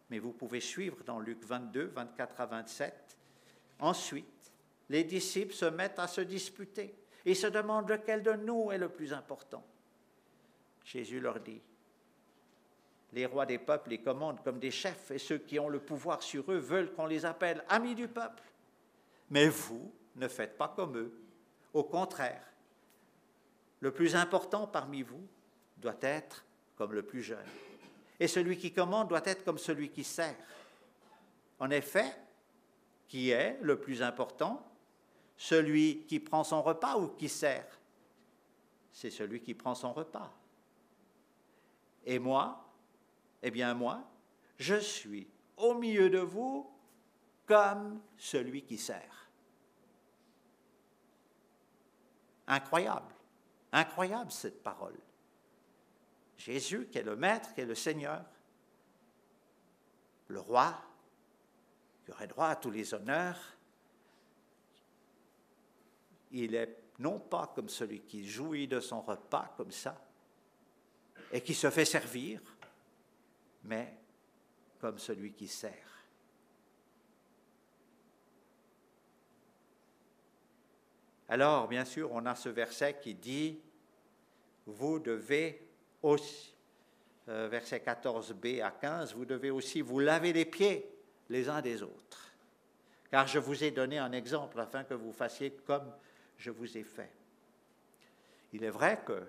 A: Mais vous pouvez suivre dans Luc 22, 24 à 27. Ensuite, les disciples se mettent à se disputer et se demandent lequel de nous est le plus important. Jésus leur dit, les rois des peuples les commandent comme des chefs et ceux qui ont le pouvoir sur eux veulent qu'on les appelle amis du peuple. Mais vous ne faites pas comme eux. Au contraire, le plus important parmi vous doit être comme le plus jeune. Et celui qui commande doit être comme celui qui sert. En effet, qui est le plus important Celui qui prend son repas ou qui sert C'est celui qui prend son repas. Et moi Eh bien moi, je suis au milieu de vous comme celui qui sert. Incroyable, incroyable cette parole. Jésus, qui est le Maître, qui est le Seigneur, le roi, qui aurait droit à tous les honneurs, il est non pas comme celui qui jouit de son repas comme ça et qui se fait servir, mais comme celui qui sert. Alors, bien sûr, on a ce verset qui dit, vous devez aussi, euh, verset 14b à 15, vous devez aussi vous laver les pieds les uns des autres. Car je vous ai donné un exemple afin que vous fassiez comme je vous ai fait. Il est vrai que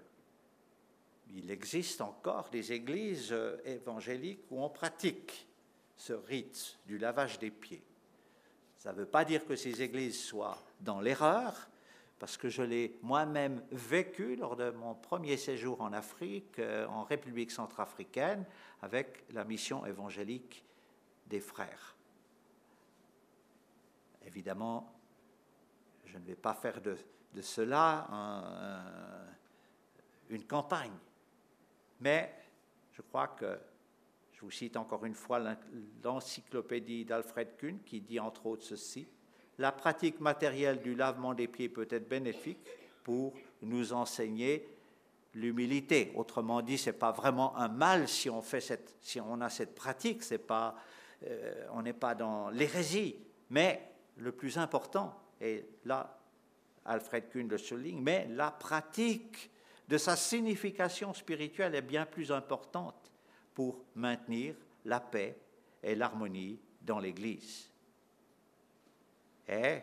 A: il existe encore des églises euh, évangéliques où on pratique ce rite du lavage des pieds. Ça ne veut pas dire que ces églises soient dans l'erreur, parce que je l'ai moi-même vécu lors de mon premier séjour en Afrique, euh, en République centrafricaine, avec la mission évangélique des frères. Évidemment, je ne vais pas faire de, cela une campagne, mais je crois que, je vous cite encore une fois l'encyclopédie d'Alfred Kuhn qui dit entre autres ceci, la pratique matérielle du lavement des pieds peut être bénéfique pour nous enseigner l'humilité. Autrement dit, ce n'est pas vraiment un mal si on, fait cette, si on a cette pratique, c'est pas, euh, on n'est pas dans l'hérésie. Mais le plus important, et là, Alfred Kuhn le souligne, mais la pratique de sa signification spirituelle est bien plus importante pour maintenir la paix et l'harmonie dans l'Église. Et,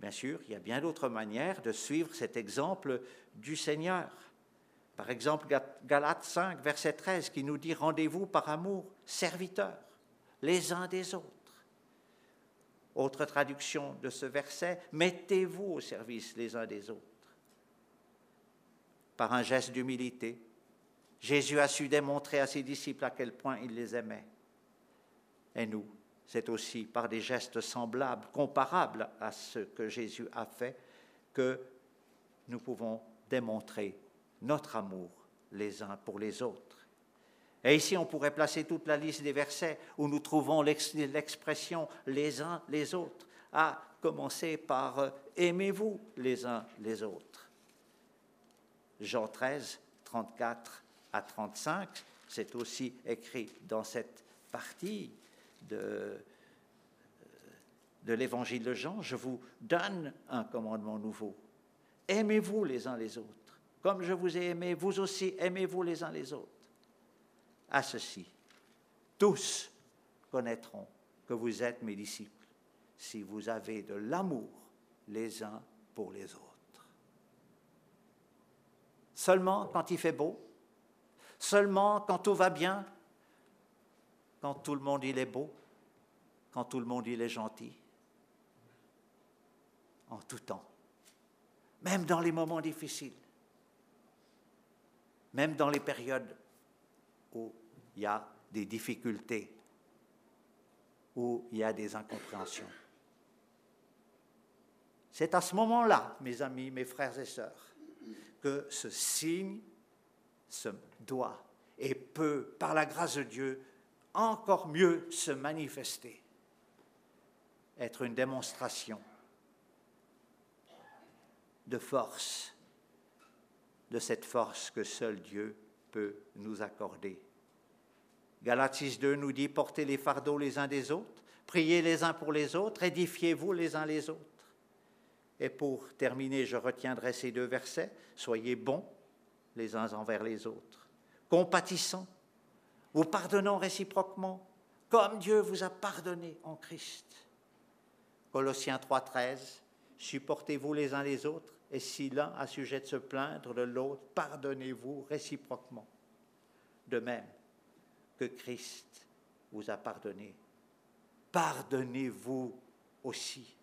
A: bien sûr, il y a bien d'autres manières de suivre cet exemple du Seigneur. Par exemple, Galates 5, verset 13, qui nous dit Rendez-vous par amour, serviteurs, les uns des autres. Autre traduction de ce verset Mettez-vous au service les uns des autres. Par un geste d'humilité, Jésus a su démontrer à ses disciples à quel point il les aimait. Et nous, c'est aussi par des gestes semblables, comparables à ce que Jésus a fait, que nous pouvons démontrer notre amour les uns pour les autres. Et ici, on pourrait placer toute la liste des versets où nous trouvons l'expression les uns les autres, à commencer par aimez-vous les uns les autres. Jean 13, 34 à 35, c'est aussi écrit dans cette partie de, l'évangile de Jean, je vous donne un commandement nouveau. Aimez-vous les uns les autres. Comme je vous ai aimé, vous aussi aimez-vous les uns les autres. À ceci, tous connaîtront que vous êtes mes disciples si vous avez de l'amour les uns pour les autres. Seulement quand il fait beau, seulement quand tout va bien, quand tout le monde il est beau, quand tout le monde il est gentil, en tout temps, même dans les moments difficiles, même dans les périodes où il y a des difficultés, où il y a des incompréhensions. C'est à ce moment-là, mes amis, mes frères et sœurs, que ce signe se doit et peut, par la grâce de Dieu, encore mieux se manifester, être une démonstration de force, de cette force que seul Dieu peut nous accorder. Galates 2 nous dit portez les fardeaux les uns des autres, priez les uns pour les autres, édifiez-vous les uns les autres. Et pour terminer, je retiendrai ces deux versets soyez bons les uns envers les autres, compatissants, Vous pardonnons réciproquement, comme Dieu vous a pardonné en Christ. Colossiens 3.13, supportez-vous les uns les autres, et si l'un a sujet de se plaindre de l'autre, pardonnez-vous réciproquement. De même que Christ vous a pardonné, pardonnez-vous aussi.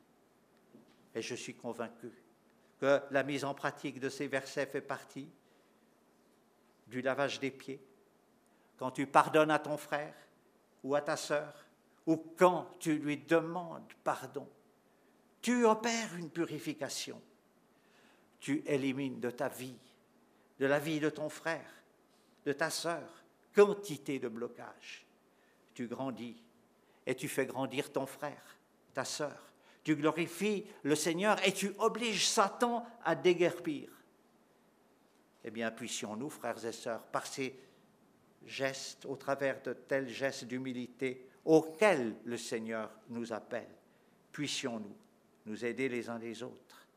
A: Et je suis convaincu que la mise en pratique de ces versets fait partie du lavage des pieds. Quand tu pardonnes à ton frère ou à ta sœur, ou quand tu lui demandes pardon, tu opères une purification. Tu élimines de ta vie, de la vie de ton frère, de ta sœur, quantité de blocages. Tu grandis et tu fais grandir ton frère, ta sœur. Tu glorifies le Seigneur et tu obliges Satan à déguerpir. Eh bien, puissions-nous, frères et sœurs, par ces gestes, au travers de tels gestes d'humilité auxquels le Seigneur nous appelle, puissions-nous nous aider les uns les autres,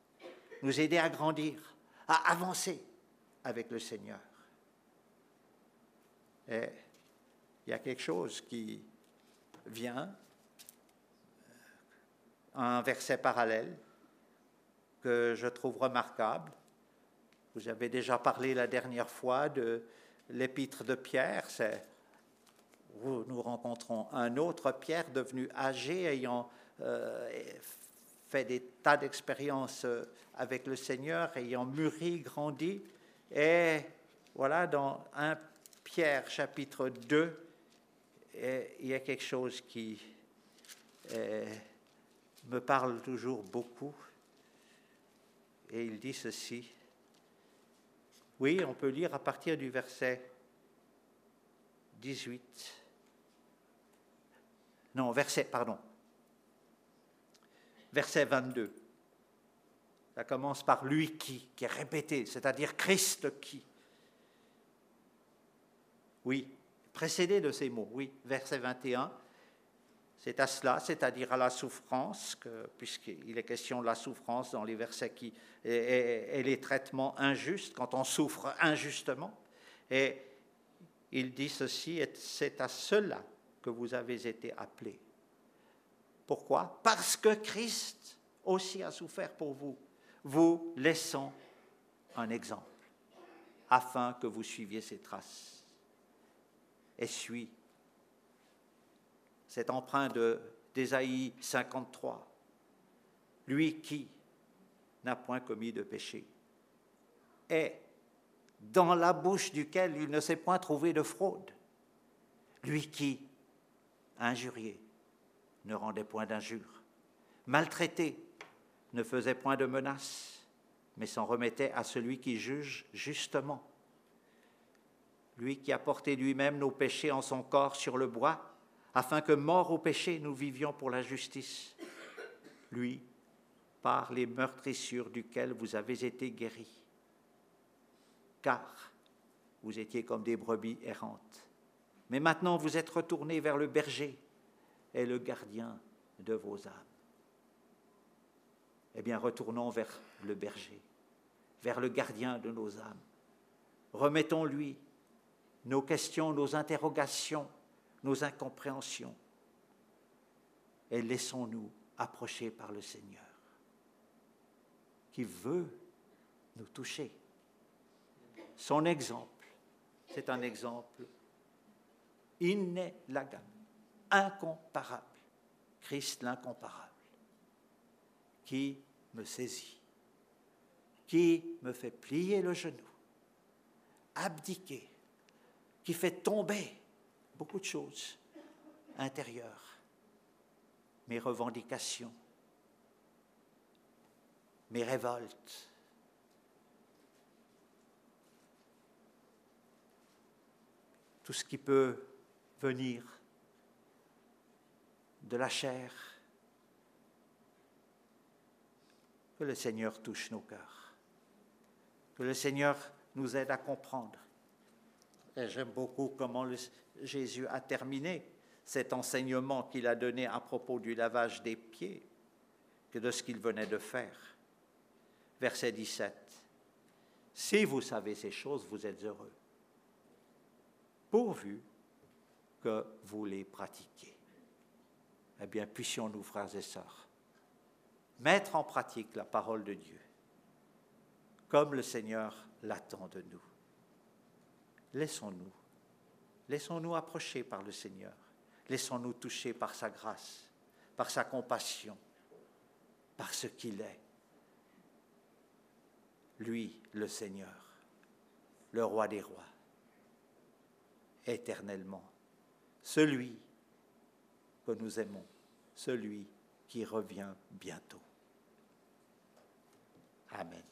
A: nous aider à grandir, à avancer avec le Seigneur. Et il y a quelque chose qui vient, un verset parallèle que je trouve remarquable. Vous avez déjà parlé la dernière fois de l'épître de Pierre. C'est où nous rencontrons un autre Pierre devenu âgé, ayant euh, fait des tas d'expériences euh, avec le Seigneur, ayant mûri, grandi. Et voilà, dans 1 Pierre chapitre 2, il y a quelque chose qui euh, me parle toujours beaucoup. Et il dit ceci. Oui, on peut lire à partir du verset 18. Non, verset, pardon. Verset 22. Ça commence par lui qui, qui est répété, c'est-à-dire Christ qui. Oui, précédé de ces mots, oui, verset 21. C'est à cela, c'est-à-dire à la souffrance, puisqu'il est question de la souffrance dans les versets qui, et, les traitements injustes, quand on souffre injustement. Et il dit ceci, c'est à cela que vous avez été appelés. Pourquoi? Parce que Christ aussi a souffert pour vous, vous laissant un exemple, afin que vous suiviez ses traces. Et suis cet emprunt d'Ésaïe 53. Lui qui n'a point commis de péché est dans la bouche duquel il ne s'est point trouvé de fraude. Lui qui, injurié, ne rendait point d'injure, maltraité, ne faisait point de menaces, mais s'en remettait à celui qui juge justement. Lui qui a porté lui-même nos péchés en son corps sur le bois, afin que, morts au péché, nous vivions pour la justice. Lui, par les meurtrissures duquel vous avez été guéris. Car vous étiez comme des brebis errantes. Mais maintenant vous êtes retournés vers le berger et le gardien de vos âmes. Eh bien, retournons vers le berger, vers le gardien de nos âmes. Remettons-lui nos questions, nos interrogations, nos incompréhensions et laissons-nous approcher par le Seigneur qui veut nous toucher. Son exemple, c'est un exemple inélagable, incomparable, Christ l'incomparable, qui me saisit, qui me fait plier le genou, abdiquer, qui fait tomber beaucoup de choses intérieures, mes revendications, mes révoltes. Tout ce qui peut venir de la chair, que le Seigneur touche nos cœurs, que le Seigneur nous aide à comprendre. J'aime beaucoup comment Jésus a terminé cet enseignement qu'il a donné à propos du lavage des pieds que de ce qu'il venait de faire. Verset 17. Si vous savez ces choses, vous êtes heureux. Pourvu que vous les pratiquez. Eh bien, puissions-nous, frères et sœurs, mettre en pratique la parole de Dieu, comme le Seigneur l'attend de nous. Laissons-nous, laissons-nous approcher par le Seigneur, laissons-nous toucher par sa grâce, par sa compassion, par ce qu'il est. Lui, le Seigneur, le roi des rois, éternellement, celui que nous aimons, celui qui revient bientôt. Amen.